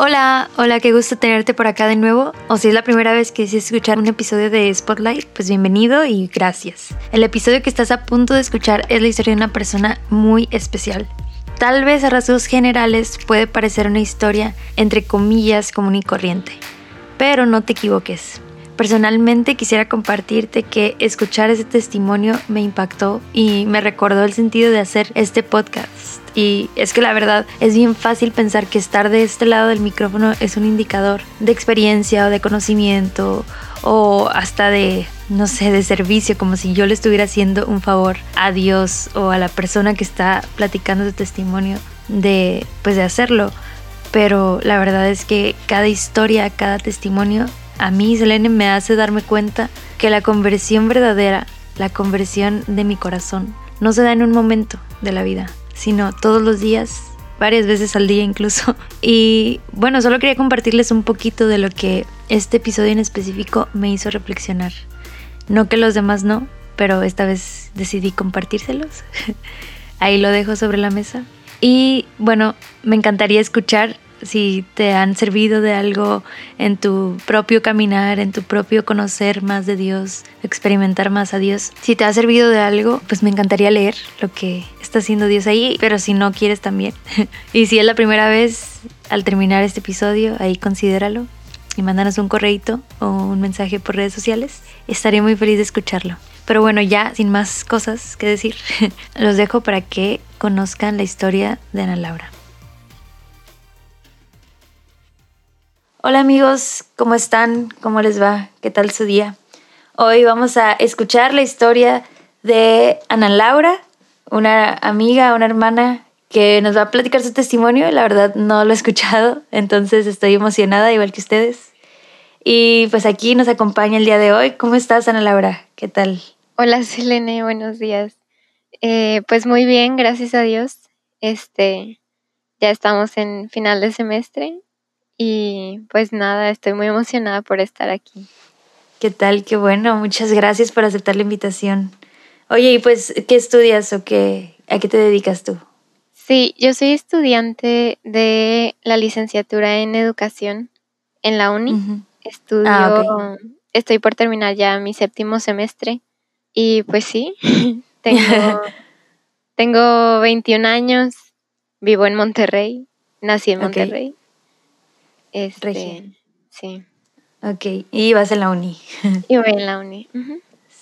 Hola, hola, qué gusto tenerte por acá de nuevo. O si es la primera vez que deseas escuchar un episodio de Spotlight, pues bienvenido y gracias. El episodio que estás a punto de escuchar es la historia de una persona muy especial. Tal vez a rasgos generales puede parecer una historia entre comillas común y corriente, pero no te equivoques. Personalmente quisiera compartirte que escuchar ese testimonio me impactó y me recordó el sentido de hacer este podcast. Y es que la verdad es bien fácil pensar que estar de este lado del micrófono es un indicador de experiencia o de conocimiento o hasta de, no sé, de servicio, como si yo le estuviera haciendo un favor a Dios o a la persona que está platicando su testimonio de, pues de hacerlo. Pero la verdad es que cada historia, cada testimonio, a mí, Selene, me hace darme cuenta que la conversión verdadera, la conversión de mi corazón, no se da en un momento de la vida, sino todos los días, varias veces al día incluso. Y bueno, solo quería compartirles un poquito de lo que este episodio en específico me hizo reflexionar. No que los demás no, pero esta vez decidí compartírselos. Ahí lo dejo sobre la mesa. Y bueno, me encantaría escuchar si te han servido de algo en tu propio caminar, en tu propio conocer más de Dios, experimentar más a Dios. Si te ha servido de algo, pues me encantaría leer lo que está haciendo Dios ahí, pero si no quieres también. y si es la primera vez al terminar este episodio, ahí considéralo y mándanos un correito o un mensaje por redes sociales. Estaré muy feliz de escucharlo. Pero bueno, ya sin más cosas que decir, los dejo para que conozcan la historia de Ana Laura. Hola amigos, ¿cómo están? ¿Cómo les va? ¿Qué tal su día? Hoy vamos a escuchar la historia de Ana Laura, una amiga, una hermana que nos va a platicar su testimonio. La verdad no lo he escuchado, entonces estoy emocionada igual que ustedes. Y pues aquí nos acompaña el día de hoy. ¿Cómo estás, Ana Laura? ¿Qué tal? Hola, Selene, buenos días. Eh, pues muy bien, gracias a Dios. Este, ya estamos en final de semestre y pues nada, estoy muy emocionada por estar aquí. ¿Qué tal? Qué bueno. Muchas gracias por aceptar la invitación. Oye, y pues, ¿qué estudias o qué, a qué te dedicas tú? Sí, yo soy estudiante de la licenciatura en educación en la uni. Estudio, ah, estoy por terminar ya mi séptimo semestre y pues sí, tengo, tengo 21 años, vivo en Monterrey, nací en Monterrey. Este, Sí. Ok, y vas en la uni. y voy en la uni.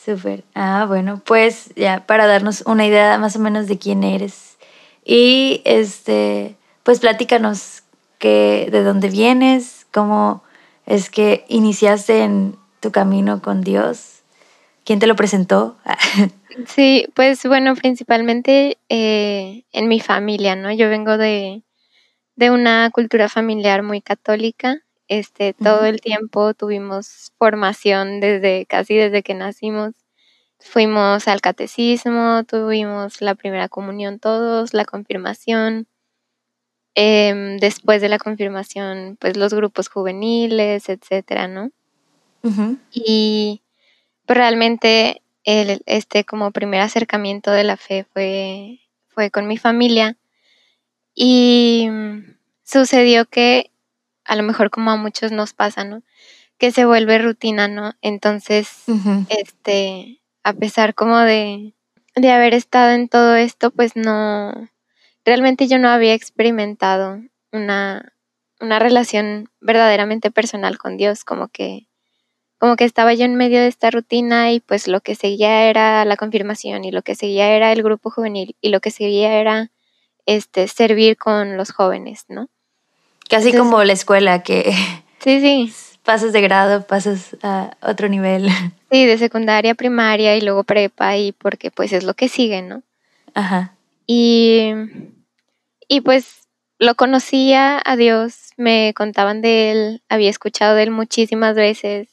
Súper. Ah, bueno, pues ya para darnos una idea más o menos de quién eres. Y este, pues platícanos que, de dónde vienes, cómo es que iniciaste en tu camino con Dios. ¿Quién te lo presentó? sí, pues bueno, principalmente eh, en mi familia, ¿no? Yo vengo de, de una cultura familiar muy católica. Este, todo el tiempo tuvimos formación desde casi desde que nacimos. Fuimos al catecismo, tuvimos la primera comunión todos, la confirmación. Em, después de la confirmación, pues los grupos juveniles, etcétera, ¿no? Y pues, realmente el, este como primer acercamiento de la fe fue, fue con mi familia y sucedió que a lo mejor como a muchos nos pasa, ¿no? Que se vuelve rutina, ¿no? Entonces, este, a pesar como de, de haber estado en todo esto, pues no, realmente yo no había experimentado una, una relación verdaderamente personal con Dios, como que, como que estaba yo en medio de esta rutina y pues lo que seguía era la confirmación y lo que seguía era el grupo juvenil y lo que seguía era este, servir con los jóvenes, ¿no? Casi como la escuela, que sí, sí. pasas de grado, pasas a otro nivel. Sí, de secundaria, primaria y luego prepa y porque pues es lo que sigue, ¿no? Ajá. Y, y pues lo conocía a Dios, me contaban de él, había escuchado de él muchísimas veces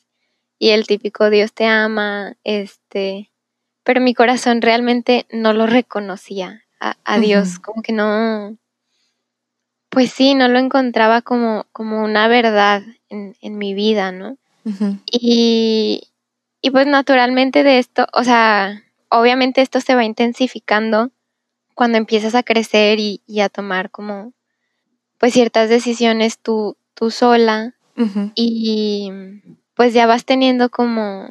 y el típico Dios te ama, este, pero mi corazón realmente no lo reconocía a, Dios, como que no, pues sí, no lo encontraba como, como una verdad en, en mi vida, ¿no? y, y pues naturalmente de esto, o sea, obviamente esto se va intensificando cuando empiezas a crecer y, y, a tomar como pues ciertas decisiones, tú, tú sola y pues ya vas teniendo como,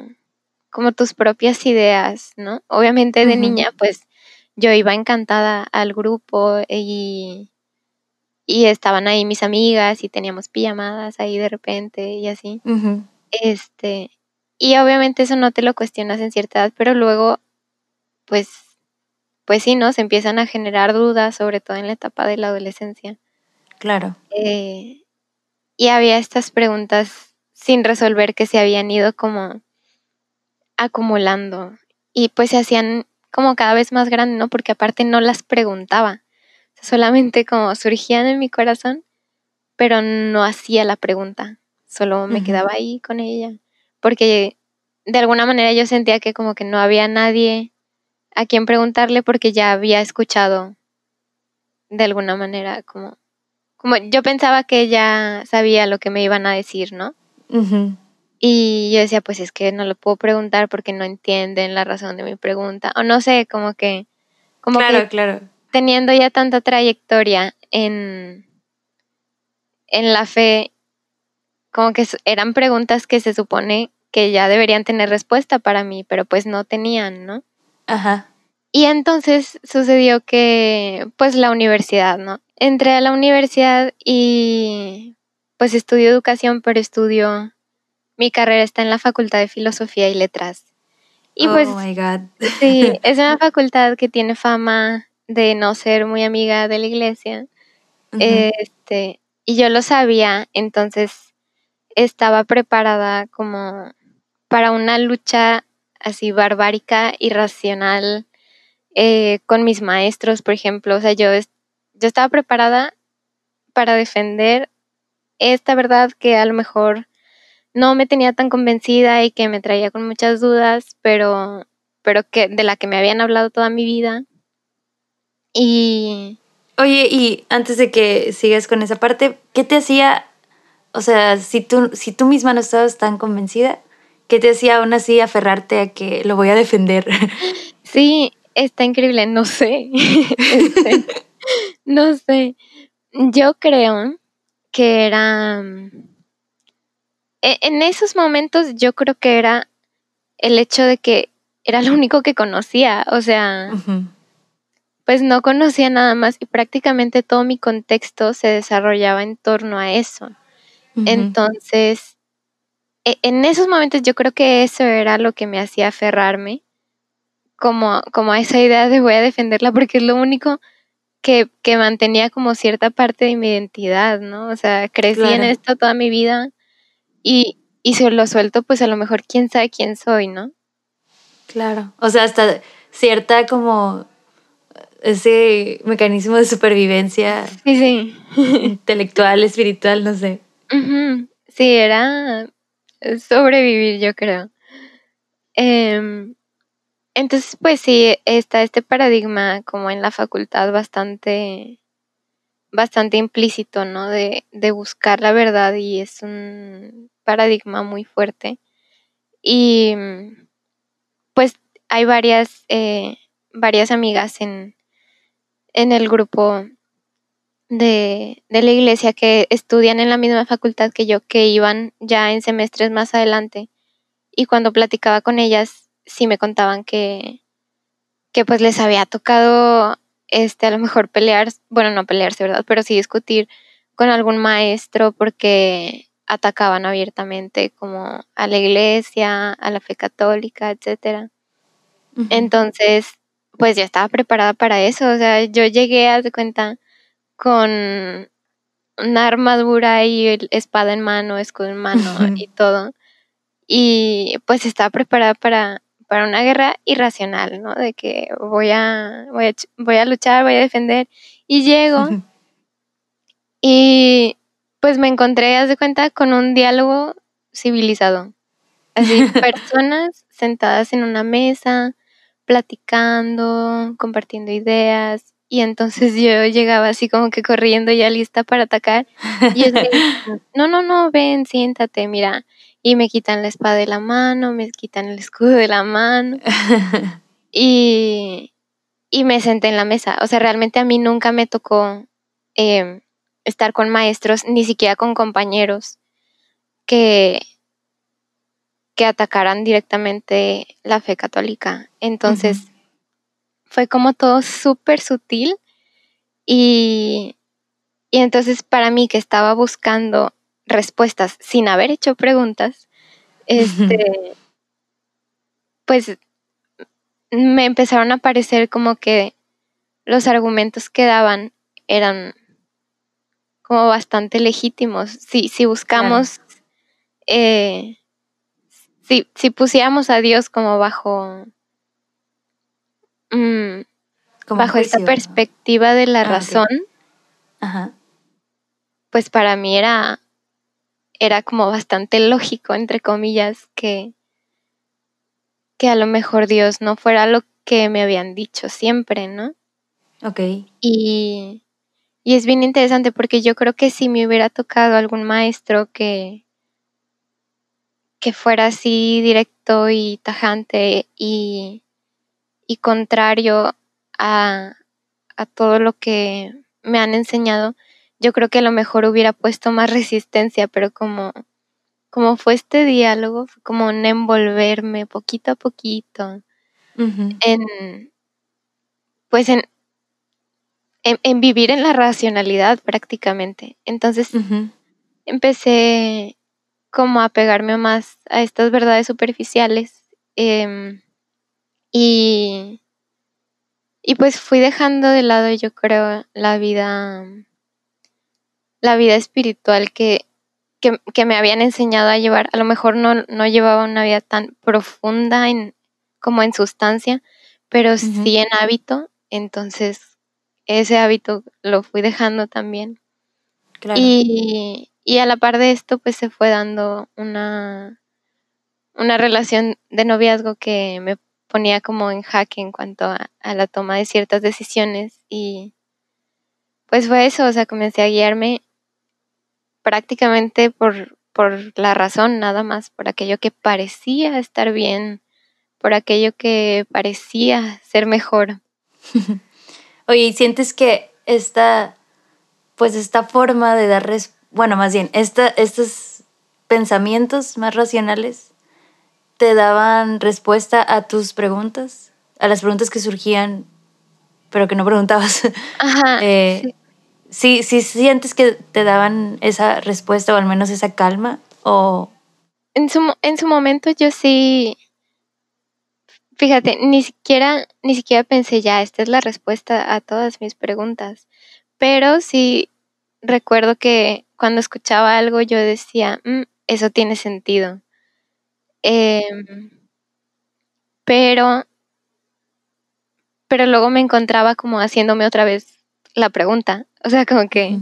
como tus propias ideas, ¿no? Obviamente de niña pues yo iba encantada al grupo y, y estaban ahí mis amigas y teníamos pijamadas ahí de repente y así. Este, y obviamente eso no te lo cuestionas en cierta edad, pero luego, pues, pues sí, ¿no? Se empiezan a generar dudas, sobre todo en la etapa de la adolescencia. Claro. Eh, y había estas preguntas sin resolver que se habían ido como acumulando y pues se hacían como cada vez más grandes, ¿no? Porque aparte no las preguntaba, solamente como surgían en mi corazón, pero no hacía la pregunta, solo me quedaba ahí con ella, porque de alguna manera yo sentía que como que no había nadie a quien preguntarle porque ya había escuchado de alguna manera como como yo pensaba que ella sabía lo que me iban a decir, ¿no? Y yo decía, pues es que no lo puedo preguntar porque no entienden la razón de mi pregunta. O no sé, como que... Como claro, claro. Teniendo ya tanta trayectoria en, en la fe, como que eran preguntas que se supone que ya deberían tener respuesta para mí, pero pues no tenían, ¿no? Ajá. Y entonces sucedió que, pues la universidad, ¿no? Entré a la universidad y pues estudio educación, pero estudio, mi carrera está en la Facultad de Filosofía y Letras. Y oh pues, my God. sí, es una facultad que tiene fama de no ser muy amiga de la iglesia. Este, y yo lo sabía, entonces estaba preparada como para una lucha así barbárica, irracional, eh, con mis maestros, por ejemplo. O sea, yo yo estaba preparada para defender esta verdad que a lo mejor no me tenía tan convencida y que me traía con muchas dudas, pero, pero que de la que me habían hablado toda mi vida. Y oye, y antes de que sigas con esa parte, ¿qué te hacía, o sea, si tú, si tú misma no estabas tan convencida, ¿qué te hacía aún así aferrarte a que lo voy a defender? Sí, está increíble, no sé. Este, no sé. Yo creo que era... E, en esos momentos yo creo que era el hecho de que era lo único que conocía, o sea, pues no conocía nada más y prácticamente todo mi contexto se desarrollaba en torno a eso. Entonces, e, en esos momentos yo creo que eso era lo que me hacía aferrarme como, como a esa idea de voy a defenderla porque es lo único que, que, mantenía como cierta parte de mi identidad, ¿no? O sea, crecí en esto toda mi vida y, y si lo suelto, pues a lo mejor quién sabe quién soy, ¿no? Claro. O sea, hasta cierta como ese mecanismo de supervivencia sí, sí. intelectual, espiritual, no sé. Sí, era sobrevivir, yo creo. Eh, entonces, pues sí, está este paradigma como en la facultad bastante, bastante implícito, ¿no? De, de buscar la verdad y es un paradigma muy fuerte. Y pues hay varias, eh, varias amigas en, en el grupo de, de, la iglesia que estudian en la misma facultad que yo, que iban ya en semestres más adelante. Y cuando platicaba con ellas, sí me contaban que, que pues les había tocado este a lo mejor pelear, bueno, no pelearse, ¿verdad? Pero sí discutir con algún maestro porque atacaban abiertamente como a la iglesia, a la fe católica, etcétera. Entonces, pues ya estaba preparada para eso, o sea, yo llegué a cuenta con una armadura y espada en mano, escudo en mano y todo. Y pues estaba preparada para para una guerra irracional, ¿no? De que voy a, voy a, voy a luchar, voy a defender. Y llego y pues me encontré, haz de cuenta, con un diálogo civilizado. Así, personas sentadas en una mesa, platicando, compartiendo ideas. Y entonces yo llegaba así como que corriendo ya lista para atacar. Y yo decía, no, no, no, ven, siéntate, mira, y me quitan la espada de la mano, me quitan el escudo de la mano y, y me senté en la mesa. O sea, realmente a mí nunca me tocó em, estar con maestros, ni siquiera con compañeros que, que atacaran directamente la fe católica. Entonces, fue como todo súper sutil y, y entonces para mí que estaba buscando respuestas sin haber hecho preguntas, este, pues me empezaron a parecer como que los argumentos que daban eran como bastante legítimos. Si, si buscamos, eh, si, si pusiéramos a Dios como bajo, mm, bajo esta perspectiva de la ah, razón, pues para mí era, era como bastante lógico, entre comillas, que, que a lo mejor Dios no fuera lo que me habían dicho siempre, ¿no? Ok. Y, y es bien interesante porque yo creo que si me hubiera tocado algún maestro que, que fuera así directo y tajante y, y contrario a, a todo lo que me han enseñado, yo creo que a lo mejor hubiera puesto más resistencia, pero como, como fue este diálogo, fue como un envolverme poquito a poquito en, pues en, en, vivir en la racionalidad prácticamente. Entonces empecé como a pegarme más a estas verdades superficiales em, y, y pues fui dejando de lado yo creo la vida la vida espiritual que, que, me habían enseñado a llevar. A lo mejor no, no llevaba una vida tan profunda en, como en sustancia, pero sí en hábito. Entonces ese hábito lo fui dejando también. Y, a la par de esto, pues se fue dando una, una relación de noviazgo que me ponía como en jaque en cuanto a, la toma de ciertas decisiones y pues fue eso, o sea, comencé a guiarme prácticamente por, por la razón nada más, por aquello que parecía estar bien, por aquello que parecía ser mejor. Oye, ¿y sientes que esta, pues esta forma de dar, bueno, más bien, esta, estos pensamientos más racionales te daban respuesta a tus preguntas, a las preguntas que surgían, pero que no preguntabas? Ajá. eh, sí. sí. sientes que te daban esa respuesta o al menos esa calma o... En su, en su momento yo sí, Fíjate, ni siquiera, ni siquiera pensé ya, esta es la respuesta a todas mis preguntas. Pero sí recuerdo que cuando escuchaba algo yo decía, mm, eso tiene sentido. Em, pero, pero luego me encontraba como haciéndome otra vez la pregunta. O sea, como que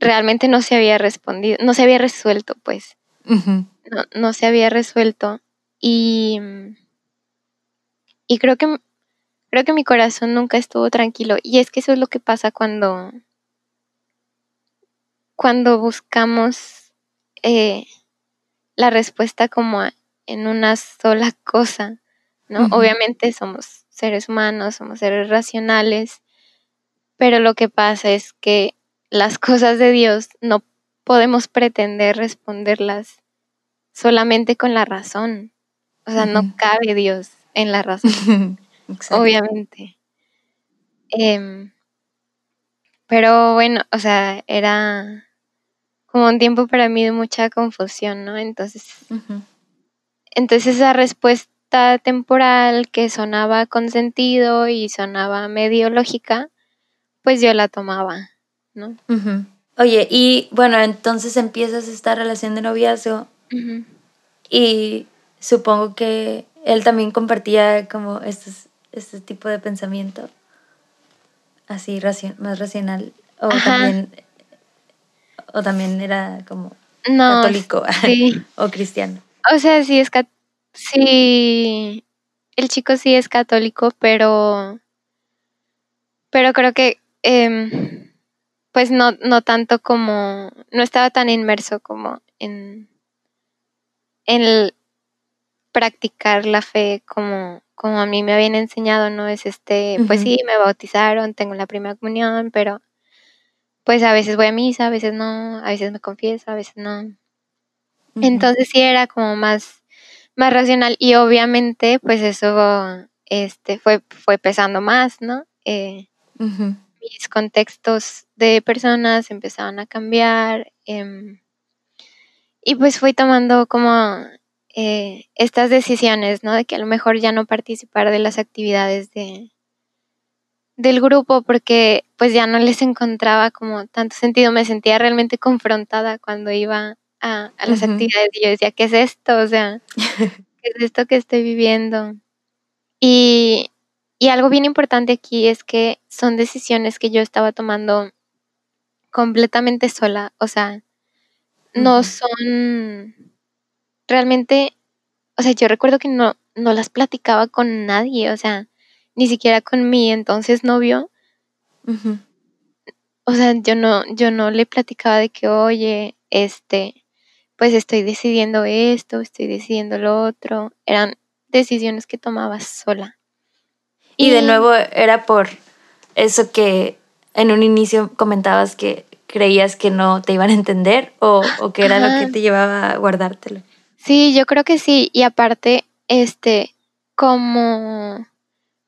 realmente no se había respondido, no se había resuelto, pues. no, no se había resuelto. Y y creo que, creo que mi corazón nunca estuvo tranquilo. Y es que eso es lo que pasa cuando, cuando buscamos eh, la respuesta como en una sola cosa, ¿no? Obviamente somos seres humanos, somos seres racionales, pero lo que pasa es que las cosas de Dios no podemos pretender responderlas solamente con la razón. O sea, no cabe Dios en la razón, obviamente. Em, pero bueno, o sea, era como un tiempo para mí de mucha confusión, ¿no? Entonces, entonces esa respuesta temporal que sonaba con sentido y sonaba medio lógica, pues yo la tomaba, ¿no? Oye, y bueno, entonces empiezas esta relación de noviazgo y supongo que él también compartía como estos, este tipo de pensamiento así más racional o también o también era como católico o cristiano. O sea, sí es sí el chico sí es católico, pero pero creo que em, pues no, no tanto como no estaba tan inmerso como en en el, practicar la fe como, como a mí me habían enseñado, ¿no? Es este, pues sí, me bautizaron, tengo la primera comunión, pero, pues a veces voy a misa, a veces no, a veces me confieso, a veces no. Entonces sí era como más, más racional y obviamente pues eso este, fue, fue pesando más, ¿no? Eh, mis contextos de personas empezaban a cambiar em, y pues fui tomando como eh, estas decisiones, ¿no? De que a lo mejor ya no participar de las actividades de, del grupo porque pues ya no les encontraba como tanto sentido, me sentía realmente confrontada cuando iba a, las actividades y yo decía, ¿qué es esto? O sea, ¿qué es esto que estoy viviendo? Y, y algo bien importante aquí es que son decisiones que yo estaba tomando completamente sola, o sea, no son realmente, o sea, yo recuerdo que no, no las platicaba con nadie, o sea, ni siquiera con mi entonces novio. O sea, yo no, yo no le platicaba de que, oye, este, pues estoy decidiendo esto, estoy decidiendo lo otro. Eran decisiones que tomaba sola. Y, de nuevo era por eso que en un inicio comentabas que creías que no te iban a entender o, que era lo que te llevaba a guardártelo. Sí, yo creo que sí. Y aparte, este, como,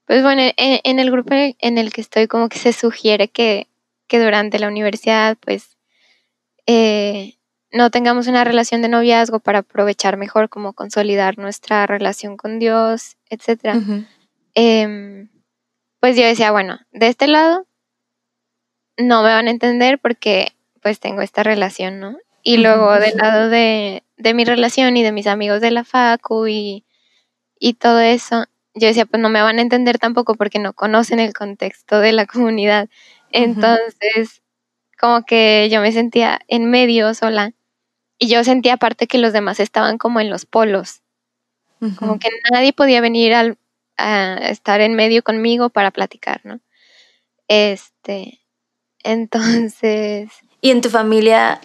pues bueno, en, el grupo en el que estoy, como que se sugiere que, que durante la universidad, pues, eh, no tengamos una relación de noviazgo para aprovechar mejor como consolidar nuestra relación con Dios, etcétera. Em, pues yo decía, bueno, de este lado no me van a entender porque pues tengo esta relación, ¿no? Y luego del lado de, de, mi relación y de mis amigos de la facu y, y todo eso, yo decía, pues no me van a entender tampoco porque no conocen el contexto de la comunidad. Entonces, como que yo me sentía en medio sola y yo sentía aparte que los demás estaban como en los polos, como que nadie podía venir al, a estar en medio conmigo para platicar, ¿no? Este, entonces... Y en tu familia,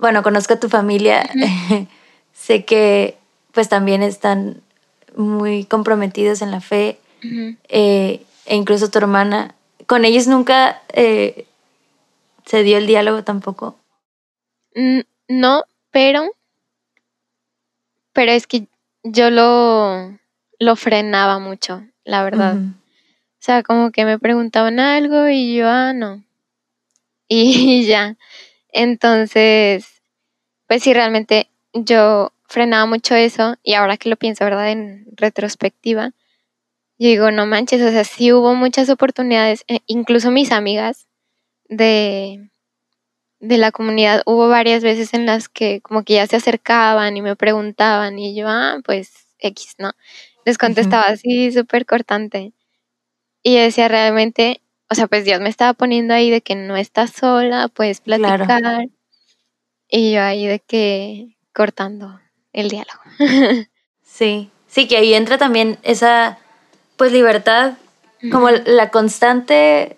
bueno, conozco a tu familia, sé que pues también están muy comprometidos en la fe, eh, e incluso tu hermana, ¿con ellos nunca eh, se dio el diálogo tampoco? No, pero, pero es que yo lo, lo frenaba mucho, la verdad. O sea, como que me preguntaban algo y yo, ah, no. Y ya. Entonces, pues sí, realmente yo frenaba mucho eso y ahora que lo pienso, ¿verdad? En retrospectiva, yo digo, no manches, o sea, sí hubo muchas oportunidades, eh, incluso mis amigas de, de la comunidad, hubo varias veces en las que como que ya se acercaban y me preguntaban y yo, ah, pues X, ¿no? Les contestaba así súper cortante. Y decía realmente, o sea, pues Dios me estaba poniendo ahí de que no estás sola, puedes platicar. Y yo ahí de que cortando el diálogo. sí, sí, que ahí entra también esa, pues libertad, como la constante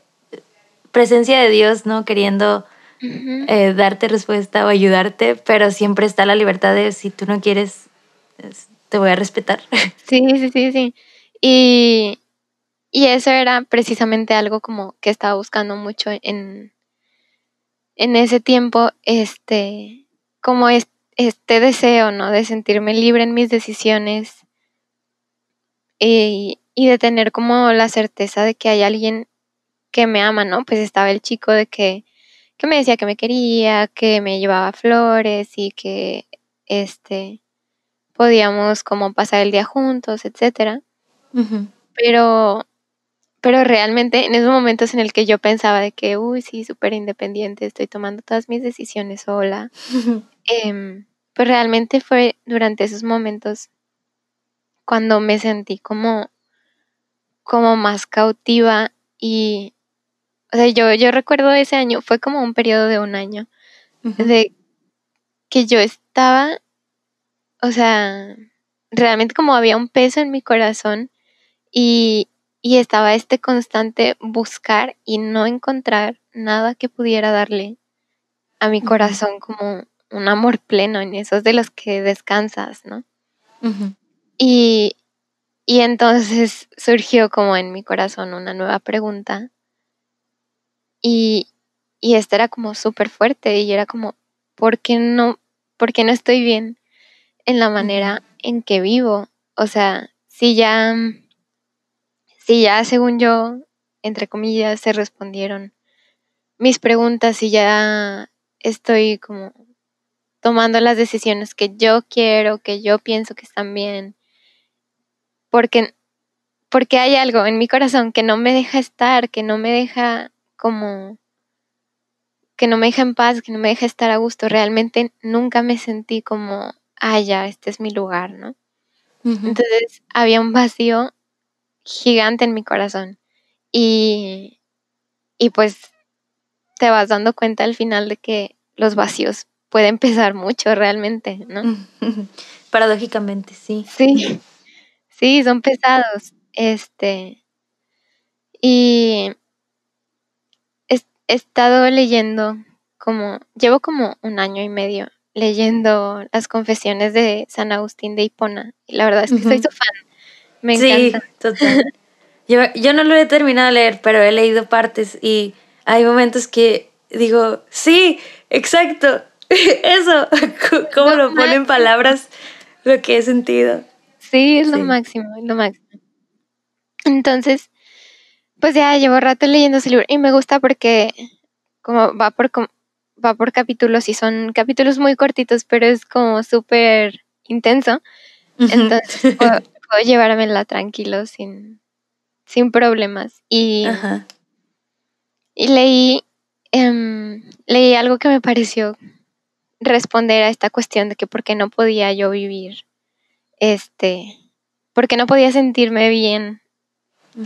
presencia de Dios, ¿no? Queriendo eh, darte respuesta o ayudarte, pero siempre está la libertad de si tú no quieres, te voy a respetar. Sí, sí, sí, sí. Y, y eso era precisamente algo como que estaba buscando mucho en, en ese tiempo, este, como este deseo, ¿no? De sentirme libre en mis decisiones y, y de tener como la certeza de que hay alguien que me ama, ¿no? Pues estaba el chico de que que me decía que me quería, que me llevaba flores y que este podíamos como pasar el día juntos, etcétera. Pero pero realmente en esos momentos en el que yo pensaba de que, uy, sí, súper independiente, estoy tomando todas mis decisiones sola, em, pues realmente fue durante esos momentos cuando me sentí como, como más cautiva y, o sea, yo, yo recuerdo ese año, fue como un periodo de un año, de que yo estaba, o sea, realmente como había un peso en mi corazón y, y estaba este constante buscar y no encontrar nada que pudiera darle a mi corazón como un amor pleno en esos de los que descansas, ¿no? y, y entonces surgió como en mi corazón una nueva pregunta y, y esta era como súper fuerte y era como, ¿por qué no, por qué no estoy bien en la manera en que vivo? O sea, si ya, si ya según yo, entre comillas, se respondieron mis preguntas y ya estoy como tomando las decisiones que yo quiero, que yo pienso que están bien, porque, porque hay algo en mi corazón que no me deja estar, que no me deja como, que no me deja en paz, que no me deja estar a gusto. Realmente nunca me sentí como, ah, ya, este es mi lugar, ¿no? Entonces había un vacío gigante en mi corazón. Y, y pues te vas dando cuenta al final de que los vacíos pueden pesar mucho realmente, ¿no? Paradójicamente, sí. Sí, sí, son pesados. Este, y he, estado leyendo como, llevo como un año y medio leyendo las confesiones de San Agustín de Hipona. Y la verdad es que soy su fan. Me encanta. Sí, total. yo, yo no lo he terminado de leer, pero he leído partes y hay momentos que digo, sí, exacto, eso, cómo lo pone en palabras lo que he sentido. Sí, es lo máximo, es lo máximo. Entonces, pues ya llevo rato leyendo ese libro y me gusta porque como va por va por capítulos y son capítulos muy cortitos, pero es como súper intenso. Entonces puedo, llevármela tranquilo sin, sin problemas. Y, y leí, em, leí algo que me pareció responder a esta cuestión de que por qué no podía yo vivir, este, por qué no podía sentirme bien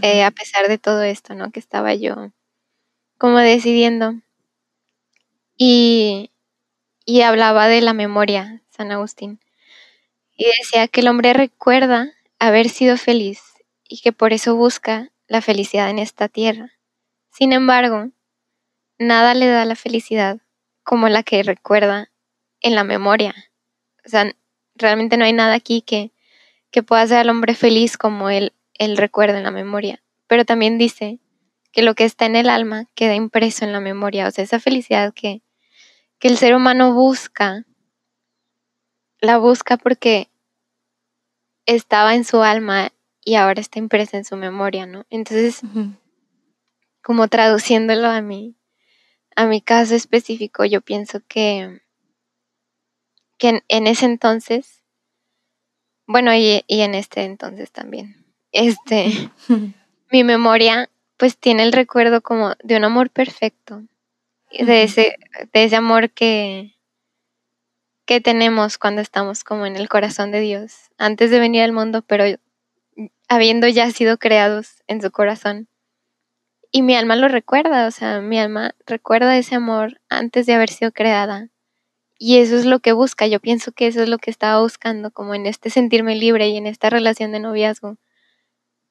eh, a pesar de todo esto, ¿no? Que estaba yo como decidiendo. Y, y hablaba de la memoria, San Agustín. Y decía que el hombre recuerda haber sido feliz y que por eso busca la felicidad en esta tierra. Sin embargo, nada le da la felicidad como la que recuerda en la memoria. O sea, realmente no hay nada aquí que, que pueda hacer al hombre feliz como él, él recuerda en la memoria. Pero también dice que lo que está en el alma queda impreso en la memoria. O sea, esa felicidad que, que el ser humano busca, la busca porque estaba en su alma y ahora está impresa en su memoria, ¿no? Entonces, como traduciéndolo a mi, a mi caso específico, yo pienso que que en, ese entonces, bueno, y, en este entonces también, este, mi memoria pues tiene el recuerdo como de un amor perfecto, de ese, de ese amor que, que tenemos cuando estamos como en el corazón de Dios, antes de venir al mundo, pero habiendo ya sido creados en su corazón. Y mi alma lo recuerda, o sea, mi alma recuerda ese amor antes de haber sido creada. Y eso es lo que busca. Yo pienso que eso es lo que estaba buscando, como en este sentirme libre y en esta relación de noviazgo.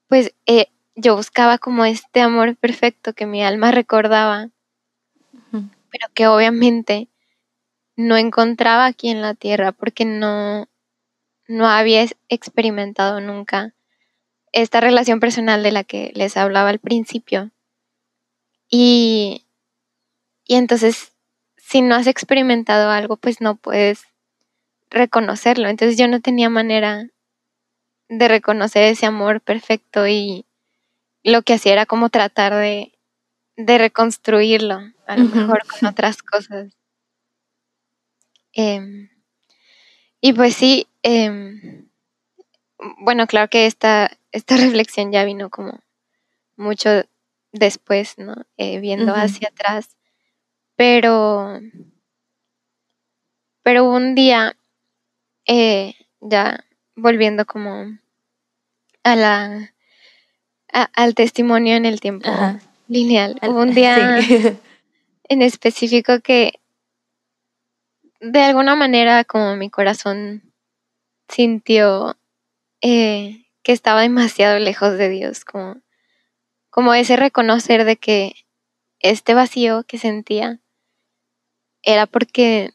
Pues eh, yo buscaba como este amor perfecto que mi alma recordaba, pero que obviamente no encontraba aquí en la tierra porque no, no había experimentado nunca esta relación personal de la que les hablaba al principio. Y, y entonces si no has experimentado algo, pues no puedes reconocerlo. Entonces yo no tenía manera de reconocer ese amor perfecto y lo que hacía era como tratar de, reconstruirlo, a lo mejor con otras cosas. Em, y pues sí, em, bueno, claro que esta, esta reflexión ya vino como mucho después, ¿no? Eh, viendo hacia atrás. Pero, pero un día, eh, ya volviendo como a la al testimonio en el tiempo lineal, hubo un día en específico que de alguna manera como mi corazón sintió eh, que estaba demasiado lejos de Dios, como, como ese reconocer de que este vacío que sentía era porque,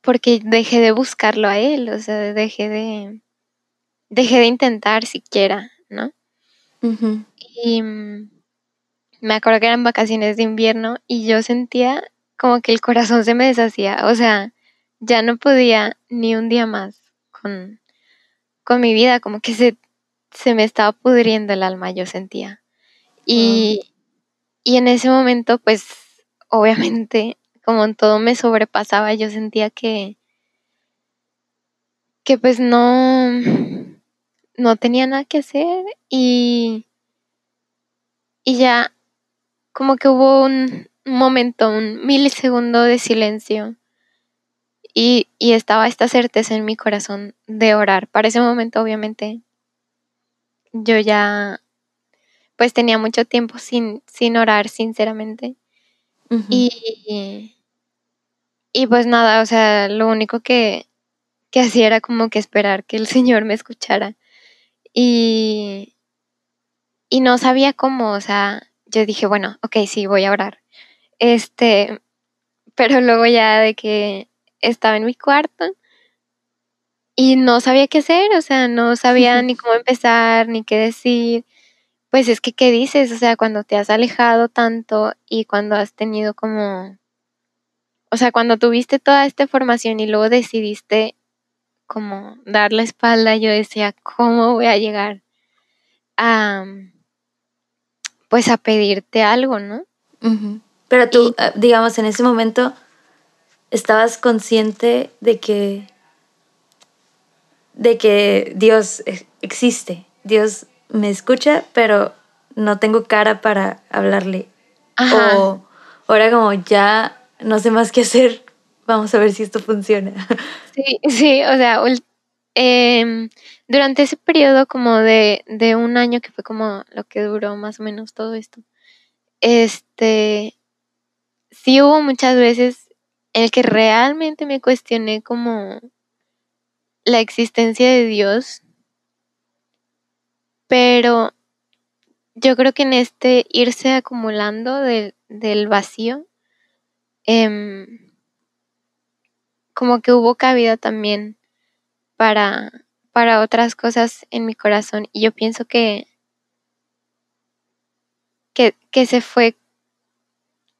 porque dejé de buscarlo a él, o sea, dejé de, dejé de intentar siquiera, ¿no? Y mm, me acuerdo que eran vacaciones de invierno y yo sentía como que el corazón se me deshacía, o sea, ya no podía ni un día más con, con mi vida, como que se, se me estaba pudriendo el alma, yo sentía. Y, y en ese momento, pues, obviamente, como en todo me sobrepasaba, yo sentía que, que pues no, no tenía nada que hacer y, y ya como que hubo un momento, un milisegundo de silencio y, y, estaba esta certeza en mi corazón de orar. Para ese momento, obviamente, yo ya pues tenía mucho tiempo sin, sin orar, sinceramente. Y y pues nada, o sea, lo único que, que hacía era como que esperar que el Señor me escuchara. Y, y no sabía cómo, o sea, yo dije, bueno, ok, sí, voy a orar. Este, pero luego ya de que estaba en mi cuarto y no sabía qué hacer, o sea, no sabía ni cómo empezar, ni qué decir. Pues es que, ¿qué dices? O sea, cuando te has alejado tanto y cuando has tenido como o sea, cuando tuviste toda esta formación y luego decidiste como dar la espalda, yo decía, ¿cómo voy a llegar a, pues a pedirte algo, ¿no? Pero tú, ah, digamos, en ese momento estabas consciente de que, de que Dios e, existe, Dios me escucha, pero no tengo cara para hablarle. O ahora como ya no sé más qué hacer, vamos a ver si esto funciona. Sí, sí, o sea, em, durante ese periodo como de, de un año, que fue como lo que duró más o menos todo esto, este, sí hubo muchas veces en el que realmente me cuestioné como la existencia de Dios, pero yo creo que en este irse acumulando del vacío, Em, como que hubo cabida también para, para otras cosas en mi corazón. Y yo pienso que, que, que se fue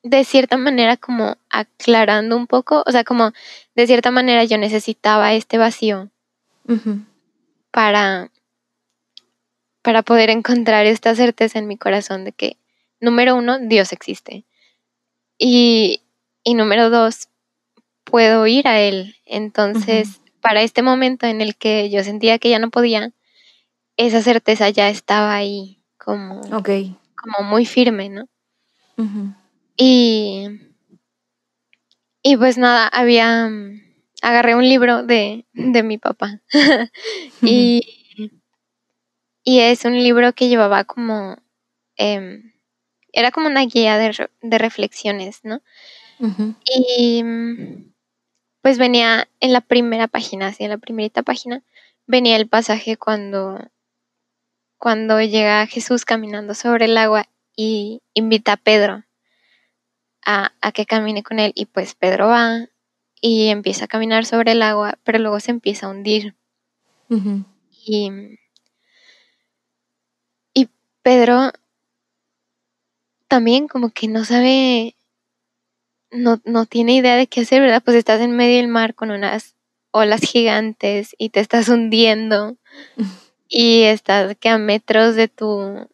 de cierta manera como aclarando un poco, o sea, como de cierta manera yo necesitaba este vacío para, para poder encontrar esta certeza en mi corazón de que, número uno, Dios existe. Y, y número dos, puedo ir a él. Entonces, para este momento en el que yo sentía que ya no podía, esa certeza ya estaba ahí como, como muy firme, ¿no? Y, y pues nada, había, agarré un libro de, de mi papá. Y, y es un libro que llevaba como, em, era como una guía de, de reflexiones, ¿no? Y pues venía en la primera página, así en la primerita página, venía el pasaje cuando, cuando llega Jesús caminando sobre el agua y invita a Pedro a, que camine con él. Y pues Pedro va y empieza a caminar sobre el agua, pero luego se empieza a hundir. y, y Pedro también como que no sabe no, no tiene idea de qué hacer, ¿verdad? Pues estás en medio del mar con unas olas gigantes y te estás hundiendo y estás que a metros de tu,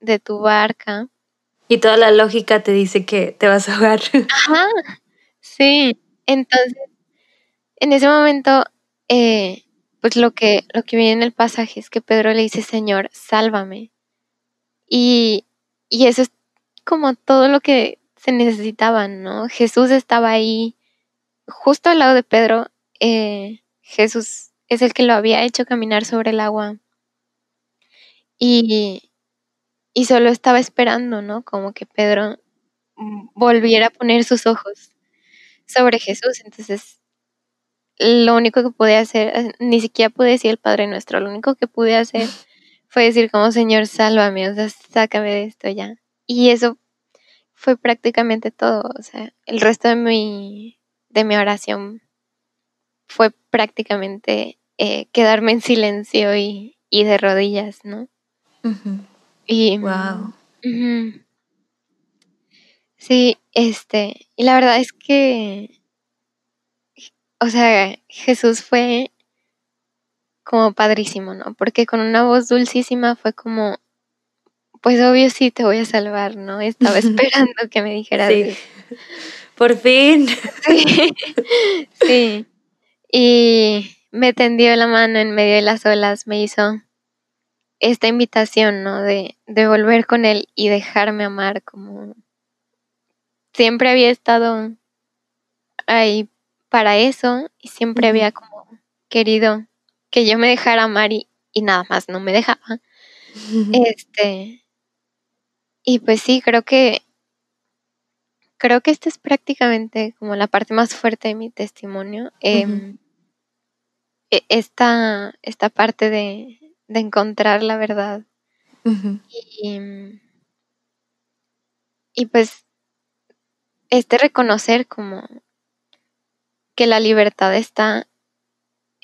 de tu barca. Y toda la lógica te dice que te vas a ahogar. Ajá, sí. Entonces, en ese momento, eh, pues lo que, lo que viene en el pasaje es que Pedro le dice, Señor, sálvame. Y, y eso es como todo lo que se necesitaban, ¿no? Jesús estaba ahí, justo al lado de Pedro. Eh, Jesús es el que lo había hecho caminar sobre el agua. Y, y solo estaba esperando, ¿no? Como que Pedro volviera a poner sus ojos sobre Jesús. Entonces, lo único que pude hacer, eh, ni siquiera pude decir el Padre Nuestro, lo único que pude hacer fue decir como Señor, sálvame, o sea, sácame de esto ya. Y eso fue prácticamente todo. O sea, el resto de mi, de mi oración fue prácticamente eh, quedarme en silencio y, de rodillas, ¿no? Y. Wow. Sí, este, y la verdad es que, o sea, Jesús fue como padrísimo, ¿no? Porque con una voz dulcísima fue como, pues obvio sí te voy a salvar, ¿no? Estaba esperando que me dijeras. Sí. Por fin. Sí. sí. Y me tendió la mano en medio de las olas, me hizo esta invitación, ¿no? De, de volver con él y dejarme amar como siempre había estado ahí para eso y siempre había como querido que yo me dejara amar y, nada más no me dejaba. Este, y pues sí, creo que creo que esta es prácticamente como la parte más fuerte de mi testimonio. Em, e, esta, esta parte de, encontrar la verdad. y, y pues este reconocer como que la libertad está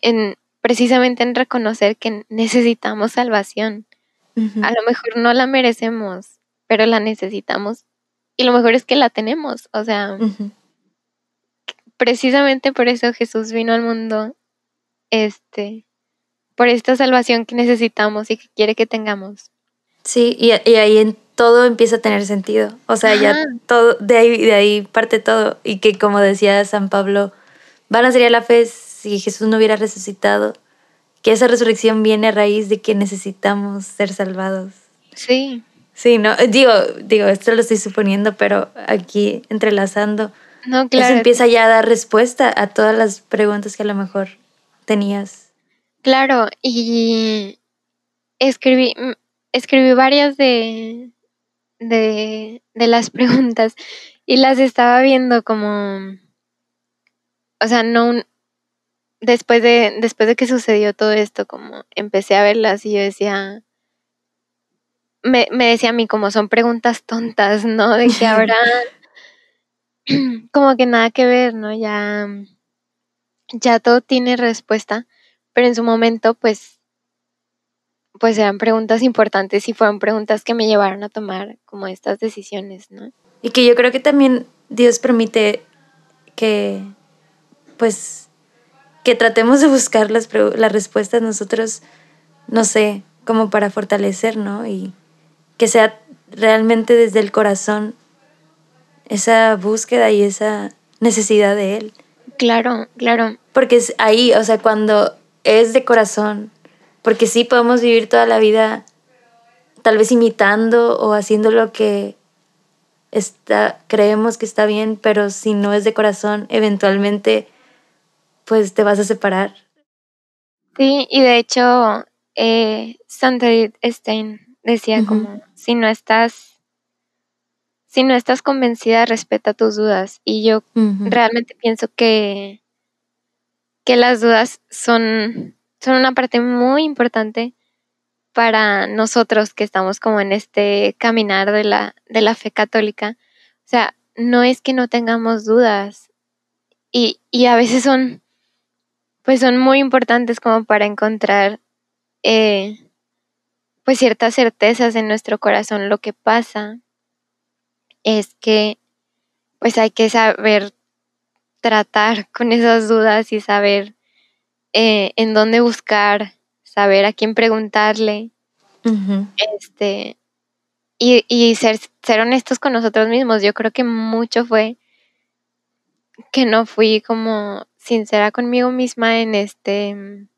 en precisamente en reconocer que necesitamos salvación. A lo mejor no la merecemos, pero la necesitamos. Y lo mejor es que la tenemos. O sea, precisamente por eso Jesús vino al mundo, este, por esta salvación que necesitamos y que quiere que tengamos. Sí, y, y ahí en todo empieza a tener sentido. O sea, ya todo, de ahí, de ahí parte todo. Y que como decía San Pablo, van a sería la fe si Jesús no hubiera resucitado. Que esa resurrección viene a raíz de que necesitamos ser salvados. Sí. Sí, no, digo, digo, esto lo estoy suponiendo, pero aquí entrelazando. No, claro. Eso empieza ya a dar respuesta a todas las preguntas que a lo mejor tenías. Claro, y escribí, escribí varias de, de, de las preguntas y las estaba viendo como, o sea, no, después de, después de que sucedió todo esto, como empecé a verlas y yo decía, me, me decía a mí como son preguntas tontas, ¿no? De que ahora, como que nada que ver, ¿no? Ya, ya todo tiene respuesta, pero en su momento, pues, pues eran preguntas importantes y fueron preguntas que me llevaron a tomar como estas decisiones, ¿no? Y que yo creo que también Dios permite que, pues, que tratemos de buscar las, las respuestas nosotros, no sé, como para fortalecer, ¿no? Y que sea realmente desde el corazón esa búsqueda y esa necesidad de Él. Claro, claro. Porque es ahí, o sea, cuando es de corazón, porque sí podemos vivir toda la vida tal vez imitando o haciendo lo que está, creemos que está bien, pero si no es de corazón, eventualmente pues te vas a separar. Sí, y de hecho, eh, Santa Stein decía como, si no estás, si no estás convencida, respeta tus dudas. Y yo realmente pienso que, que las dudas son son una parte muy importante para nosotros que estamos como en este caminar de la, de la fe católica. O sea, no es que no tengamos dudas y, y a veces son, pues son muy importantes como para encontrar eh, pues ciertas certezas en nuestro corazón. Lo que pasa es que pues hay que saber tratar con esas dudas y saber eh, en dónde buscar, saber a quién preguntarle, este, y, y ser, ser honestos con nosotros mismos. Yo creo que mucho fue que no fui como sincera conmigo misma en este,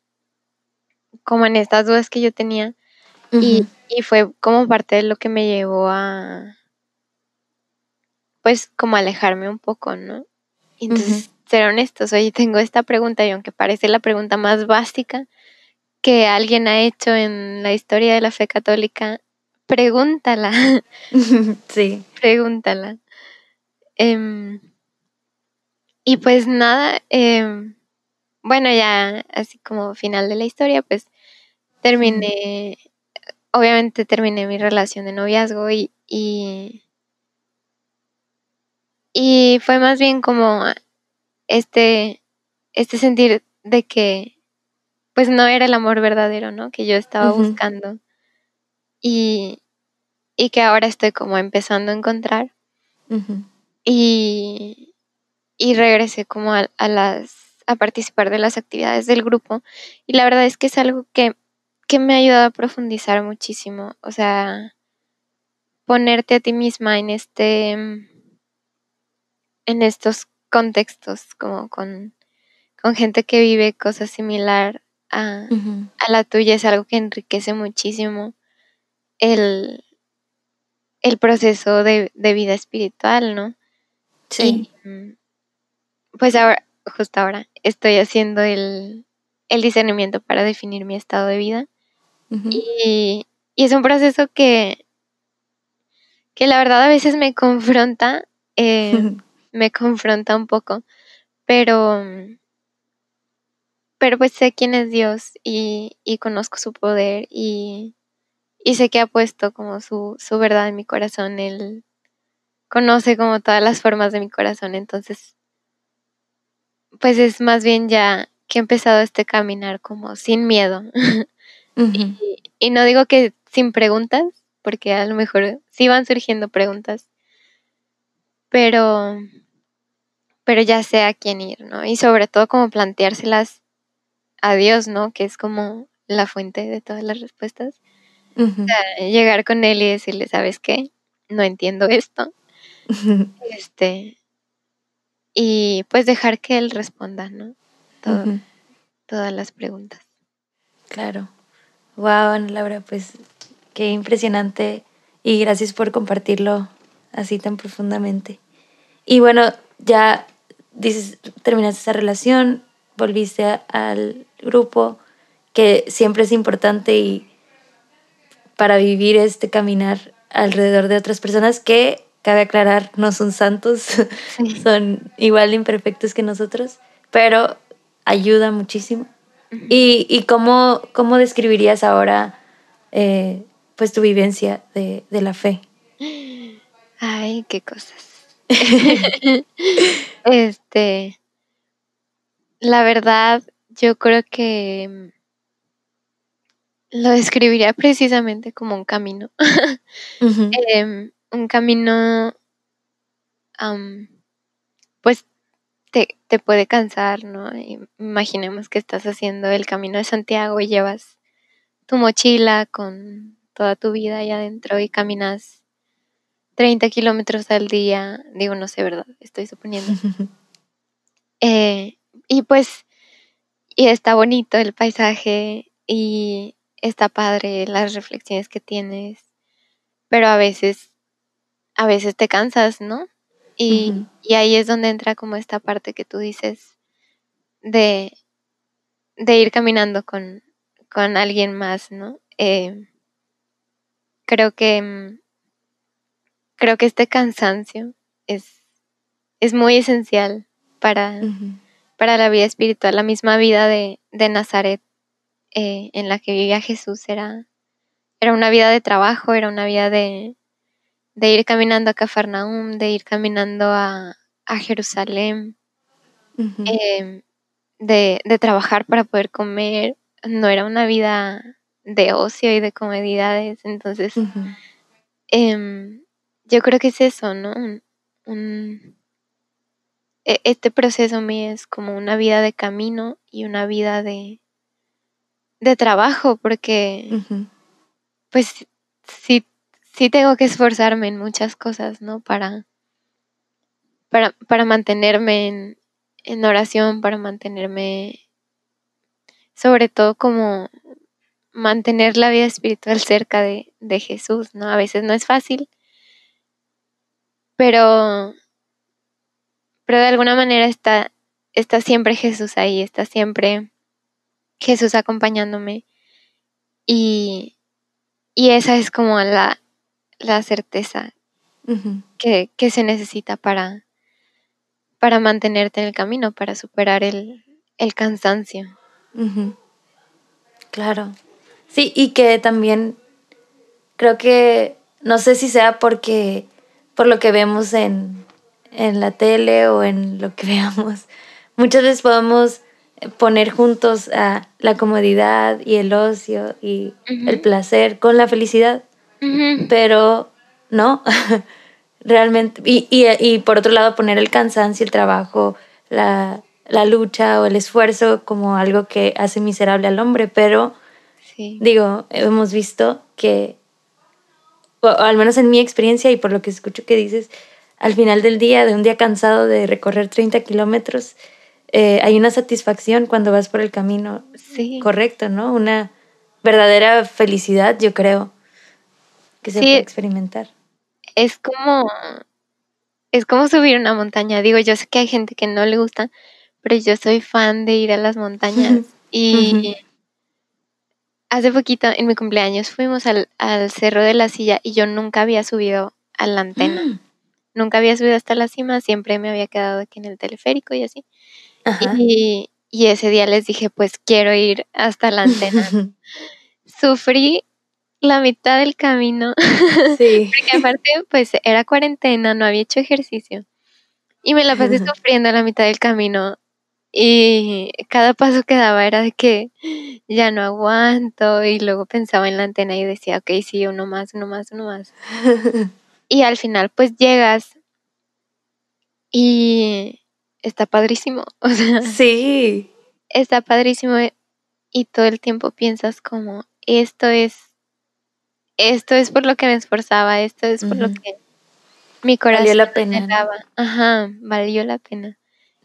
como en estas dudas que yo tenía. y, y, fue como parte de lo que me llevó a, pues, como alejarme un poco, ¿no? Entonces, ser honestos, oye, tengo esta pregunta y aunque parece la pregunta más básica que alguien ha hecho en la historia de la fe católica, pregúntala. Sí. pregúntala. Em, y pues nada, em, bueno, ya así como final de la historia, pues terminé, obviamente terminé mi relación de noviazgo y, y, y fue más bien como este, este sentir de que pues no era el amor verdadero, ¿no? Que yo estaba buscando y, y, que ahora estoy como empezando a encontrar. y, y regresé como a, a, las a participar de las actividades del grupo y la verdad es que es algo que, que me ha ayudado a profundizar muchísimo, o sea, ponerte a ti misma en este en estos contextos como con, con gente que vive cosas similar a, a, la tuya es algo que enriquece muchísimo el, el proceso de, de vida espiritual, ¿no? Sí. Pues ahora, justo ahora, estoy haciendo el, el discernimiento para definir mi estado de vida. y, y, es un proceso que, que la verdad a veces me confronta, eh, me confronta un poco, pero, pero pues sé quién es Dios y, y conozco su poder y, y sé que ha puesto como su, su verdad en mi corazón, él conoce como todas las formas de mi corazón, entonces pues es más bien ya que he empezado este caminar como sin miedo. y, no digo que sin preguntas, porque a lo mejor sí van surgiendo preguntas, pero, pero ya sé a quién ir, ¿no? Y sobre todo como planteárselas a Dios, ¿no? Que es como la fuente de todas las respuestas. llegar con él y decirle, ¿sabes qué? No entiendo esto. este, y pues dejar que él responda, ¿no? Todas las preguntas. Claro. Wow, Laura, pues qué impresionante y gracias por compartirlo así tan profundamente. Y bueno, ya dices, terminaste esa relación, volviste al grupo, que siempre es importante y para vivir este caminar alrededor de otras personas que cabe aclarar, no son santos, son igual de imperfectos que nosotros, pero ayuda muchísimo. ¿Y, y cómo, cómo, describirías ahora eh, pues tu vivencia de, de, la fe? Ay, qué cosas. este, la verdad, yo creo que lo describiría precisamente como un camino un camino, pues te, te, puede cansar, ¿no? Imaginemos que estás haciendo el camino de Santiago y llevas tu mochila con toda tu vida ahí adentro y caminas 30 kilómetros al día, digo, no sé, ¿verdad? Estoy suponiendo. eh, y pues, y está bonito el paisaje y está padre las reflexiones que tienes, pero a veces a veces te cansas, ¿no? Y, ahí es donde entra como esta parte que tú dices de, de ir caminando con, con, alguien más, ¿no? Eh, creo que mm, creo que este cansancio es, es muy esencial para, para la vida espiritual. La misma vida de, de Nazaret eh, en la que vivía Jesús era, era una vida de trabajo, era una vida de, de ir caminando a Cafarnaum, de ir caminando a, Jerusalén, em, de, trabajar para poder comer. No era una vida de ocio y de comodidades. Entonces, em, yo creo que es eso, ¿no? Un, e, este proceso mío es como una vida de camino y una vida de, de trabajo, porque, pues, si sí tengo que esforzarme en muchas cosas, ¿no? Para, para, para mantenerme en, en, oración, para mantenerme, sobre todo como mantener la vida espiritual cerca de, de Jesús, ¿no? A veces no es fácil, pero, pero de alguna manera está, está siempre Jesús ahí, está siempre Jesús acompañándome. Y, y esa es como la, la certeza que, se necesita para, para mantenerte en el camino, para superar el, cansancio. Claro. Sí, y que también creo que, no sé si sea porque, por lo que vemos en, en la tele o en lo que veamos, muchas veces podemos poner juntos a la comodidad y el ocio y el placer con la felicidad. Pero no, realmente, y, y, y por otro lado poner el cansancio, el trabajo, la, la lucha o el esfuerzo como algo que hace miserable al hombre, pero digo, hemos visto que, o, al menos en mi experiencia y por lo que escucho que dices, al final del día, de un día cansado de recorrer 30 kilómetros, eh, hay una satisfacción cuando vas por el camino correcto, ¿no? Una verdadera felicidad, yo creo, que se puede experimentar. Es como, es como subir una montaña. Digo, yo sé que hay gente que no le gusta, pero yo soy fan de ir a las montañas. y hace poquito, en mi cumpleaños, fuimos al, Cerro de la Silla y yo nunca había subido a la antena. Mm. Nunca había subido hasta la cima, siempre me había quedado aquí en el teleférico y así. Y, y, ese día les dije, pues quiero ir hasta la antena. Sufrí la mitad del camino. Sí. Porque aparte, pues era cuarentena, no había hecho ejercicio. Y me la pasé sufriendo la mitad del camino. Y cada paso que daba era de que ya no aguanto. Y luego pensaba en la antena y decía, ok, sí, uno más, uno más, uno más. y al final, pues llegas y está padrísimo. O sea, sí. Está padrísimo y todo el tiempo piensas como, esto es, esto es por lo que me esforzaba, esto es por lo que mi corazón valió la pena. Ajá, valió la pena.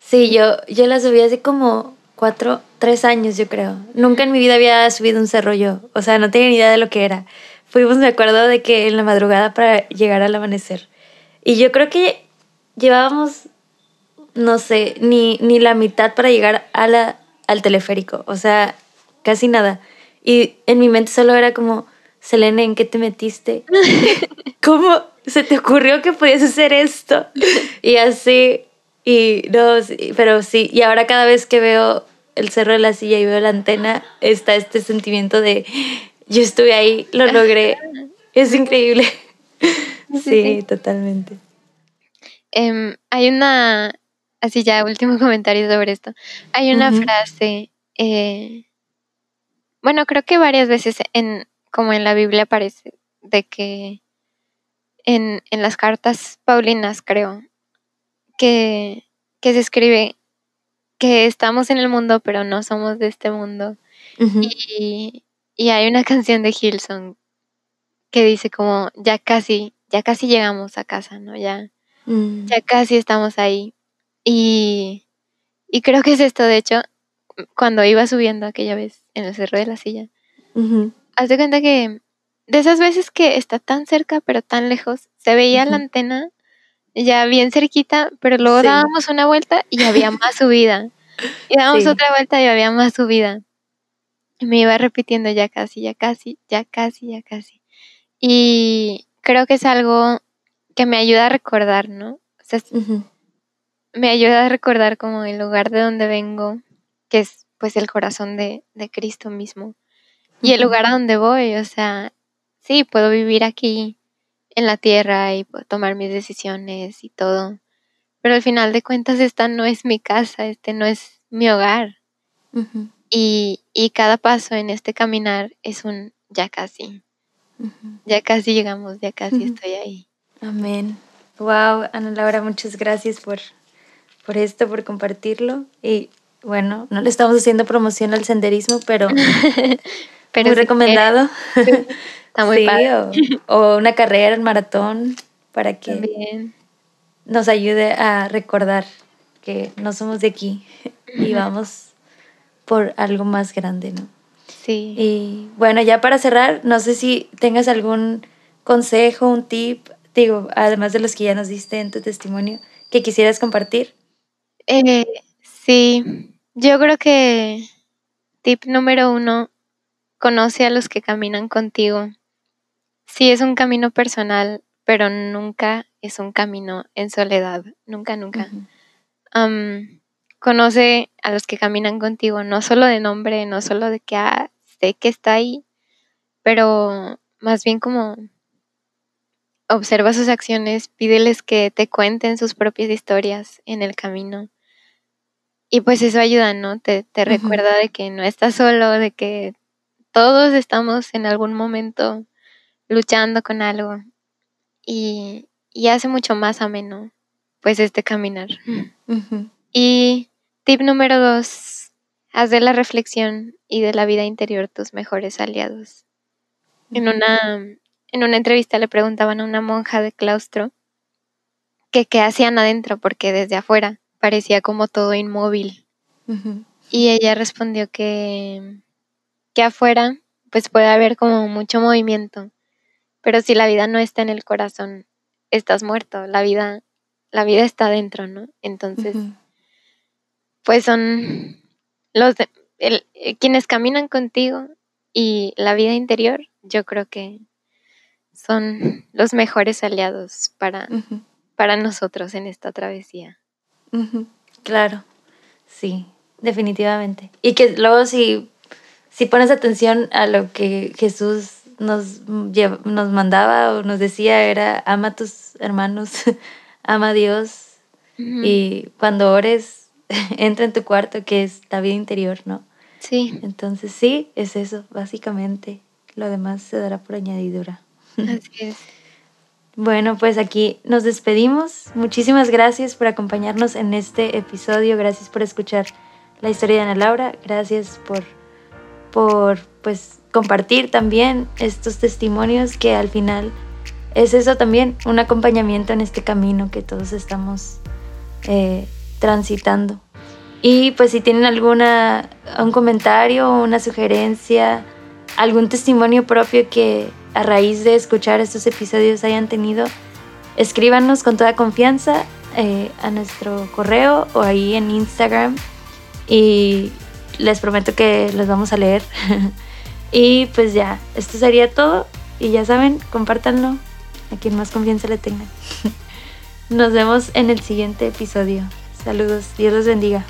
Sí, yo, yo la subí hace como cuatro, tres años, yo creo. Nunca en mi vida había subido un cerro yo. O sea, no tenía ni idea de lo que era. Fuimos, me acuerdo de que en la madrugada para llegar al amanecer. Y yo creo que llevábamos, no sé, ni, ni la mitad para llegar a la, al teleférico. O sea, casi nada. Y en mi mente solo era como, Selene, ¿en qué te metiste? ¿Cómo se te ocurrió que podías hacer esto? Y así, y no, pero sí, y ahora cada vez que veo el cerro de la silla y veo la antena, está este sentimiento de, yo estuve ahí, lo logré, es increíble. Sí, totalmente. Em, hay una, así ya último comentario sobre esto, hay una frase, eh, bueno, creo que varias veces en, como en la Biblia aparece, de que en, en las cartas paulinas, creo, que, que se escribe que estamos en el mundo, pero no somos de este mundo. y, y, hay una canción de Hilson que dice como, ya casi, ya casi llegamos a casa, ¿no? Ya, mm. ya casi estamos ahí. Y, y creo que es esto, de hecho, cuando iba subiendo aquella vez en el cerro de la silla, haz de cuenta que de esas veces que está tan cerca pero tan lejos, se veía la antena ya bien cerquita, pero luego dábamos una vuelta y había más subida. Y dábamos otra vuelta y había más subida. Y me iba repitiendo ya casi, ya casi, ya casi, ya casi. Y creo que es algo que me ayuda a recordar, ¿no? O sea, me ayuda a recordar como el lugar de donde vengo, que es pues el corazón de, de Cristo mismo. Y el lugar a donde voy, o sea, sí, puedo vivir aquí en la tierra y puedo tomar mis decisiones y todo. Pero al final de cuentas esta no es mi casa, este no es mi hogar. y, y, cada paso en este caminar es un ya casi. Ya casi llegamos, ya casi estoy ahí. Amén. Wow, Ana Laura, muchas gracias por, por esto, por compartirlo. Y bueno, no le estamos haciendo promoción al senderismo, pero, pero muy recomendado. Está muy padre. O, una carrera, en maratón, para que nos ayude a recordar que no somos de aquí y vamos por algo más grande, ¿no? Sí. Y bueno, ya para cerrar, no sé si tengas algún consejo, un tip, digo, además de los que ya nos diste en tu testimonio, que quisieras compartir. Eh, sí, yo creo que tip número uno, conoce a los que caminan contigo. Sí, es un camino personal, pero nunca es un camino en soledad, nunca, nunca. conoce a los que caminan contigo, no solo de nombre, no solo de que ah, sé que está ahí, pero más bien como observa sus acciones, pídeles que te cuenten sus propias historias en el camino. Y pues eso ayuda, ¿no? Te, te recuerda de que no estás solo, de que todos estamos en algún momento luchando con algo. Y, y hace mucho más ameno pues este caminar. Y tip número dos, haz de la reflexión y de la vida interior tus mejores aliados. En una, en una entrevista le preguntaban a una monja de claustro que qué hacían adentro, porque desde afuera parecía como todo inmóvil. Y ella respondió que, que afuera pues puede haber como mucho movimiento, pero si la vida no está en el corazón, estás muerto, la vida, la vida está dentro, ¿no? Entonces, pues son los eh, quienes caminan contigo y la vida interior, yo creo que son los mejores aliados para, para nosotros en esta travesía. Claro, sí, definitivamente. Y que luego si, si pones atención a lo que Jesús nos, nos mandaba o nos decía era ama a tus hermanos, ama a Dios y cuando ores entra en tu cuarto que es la vida interior, ¿no? Sí. Entonces sí, es eso, básicamente. Lo demás se dará por añadidura. Así es. Bueno, pues aquí nos despedimos. Muchísimas gracias por acompañarnos en este episodio. Gracias por escuchar la historia de Ana Laura. Gracias por, por pues, compartir también estos testimonios que al final es eso también, un acompañamiento en este camino que todos estamos eh, transitando. Y pues si tienen alguna, un comentario, una sugerencia, algún testimonio propio que a raíz de escuchar estos episodios hayan tenido, escríbanos con toda confianza eh, a nuestro correo o ahí en Instagram y les prometo que los vamos a leer. y pues ya, esto sería todo y ya saben, compártanlo a quien más confianza le tengan. Nos vemos en el siguiente episodio. Saludos, Dios los bendiga.